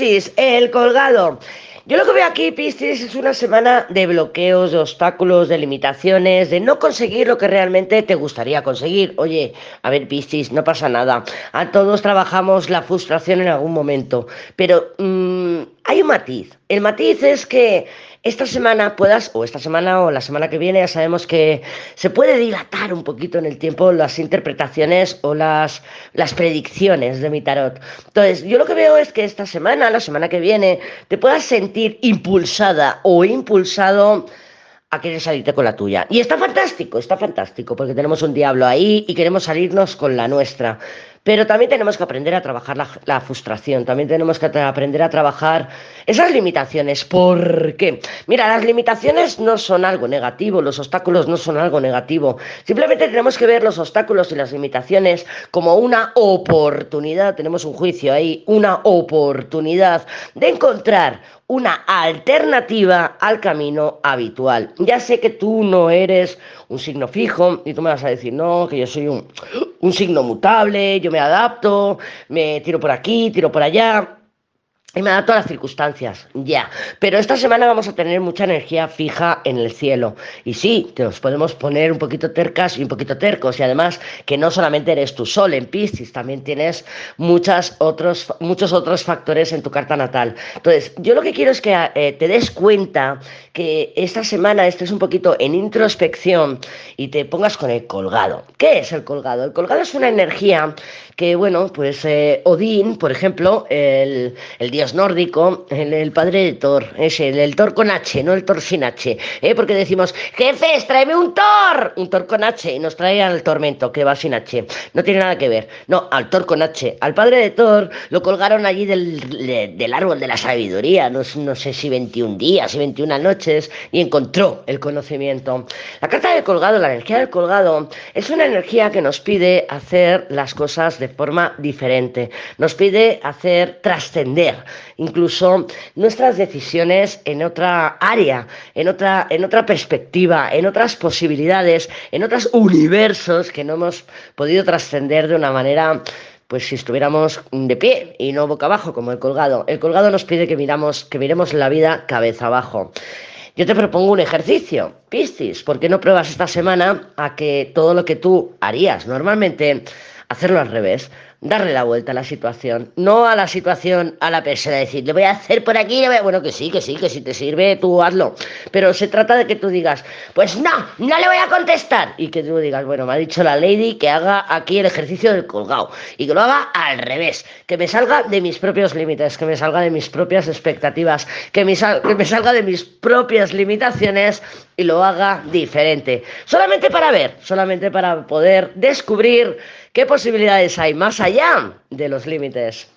Piscis, el colgado. Yo lo que veo aquí, Piscis, es una semana de bloqueos, de obstáculos, de limitaciones, de no conseguir lo que realmente te gustaría conseguir. Oye, a ver, Piscis, no pasa nada. A todos trabajamos la frustración en algún momento, pero mmm, hay un matiz. El matiz es que esta semana puedas, o esta semana o la semana que viene, ya sabemos que se puede dilatar un poquito en el tiempo las interpretaciones o las, las predicciones de mi tarot. Entonces, yo lo que veo es que esta semana, la semana que viene, te puedas sentir impulsada o impulsado a querer salirte con la tuya. Y está fantástico, está fantástico, porque tenemos un diablo ahí y queremos salirnos con la nuestra. Pero también tenemos que aprender a trabajar la, frustración, también tenemos que aprender a trabajar esas limitaciones. ¿Por qué? Mira, las limitaciones no son algo negativo, los obstáculos no son algo negativo. Simplemente tenemos que ver los obstáculos y las limitaciones como una oportunidad, tenemos un juicio ahí, una oportunidad de encontrar una alternativa al camino habitual. Ya sé que tú no eres un signo fijo y tú me vas a decir, no, que yo soy un, un signo mutable, yo me adapto, me tiro por aquí, tiro por allá. Y me adapto a las circunstancias, ya. Pero esta semana vamos a tener mucha energía fija en el cielo. Y sí, te nos podemos poner un poquito tercas y un poquito tercos. Y además, que no solamente eres tu sol en Piscis, también tienes muchas otros, muchos otros factores en tu carta natal. Entonces, yo lo que quiero es que eh, te des cuenta que esta semana estés un poquito en introspección y te pongas con el colgado. ¿Qué es el colgado? El colgado es una energía que, bueno, pues eh, Odín, por ejemplo, el, el dios nórdico, el, padre de Thor, es el, el, Thor con H, no el Thor sin H, ¿eh? porque decimos, jefes, tráeme un Thor, un Thor con H, y nos trae al tormento, que va sin H, no tiene nada que ver, no, al Thor con H, al padre de Thor lo colgaron allí del, del árbol de la sabiduría, no, no sé si 21 días, y 21 noches, y encontró el conocimiento. La carta del colgado, la energía del colgado, es una energía que nos pide hacer las cosas de forma diferente, nos pide hacer trascender incluso nuestras decisiones en otra área, en otra, en otra perspectiva, en otras posibilidades, en otros universos que no hemos podido trascender de una manera pues si estuviéramos de pie y no boca abajo como el colgado. El colgado nos pide que miramos, que miremos la vida cabeza abajo. Yo te propongo un ejercicio, Piscis, ¿por qué no pruebas esta semana a que todo lo que tú harías normalmente, hacerlo al revés? Darle la vuelta a la situación, no a la situación a la persona, decir, le voy a hacer por aquí, bueno, que sí, que sí, que si te sirve, tú hazlo, pero se trata de que tú digas, pues no, no le voy a contestar, y que tú digas, bueno, me ha dicho la lady que haga aquí el ejercicio del colgado, y que lo haga al revés, que me salga de mis propios límites, que me salga de mis propias expectativas, que me, que me salga de mis propias limitaciones y lo haga diferente, solamente para ver, solamente para poder descubrir ¿Qué posibilidades hay más allá de los límites?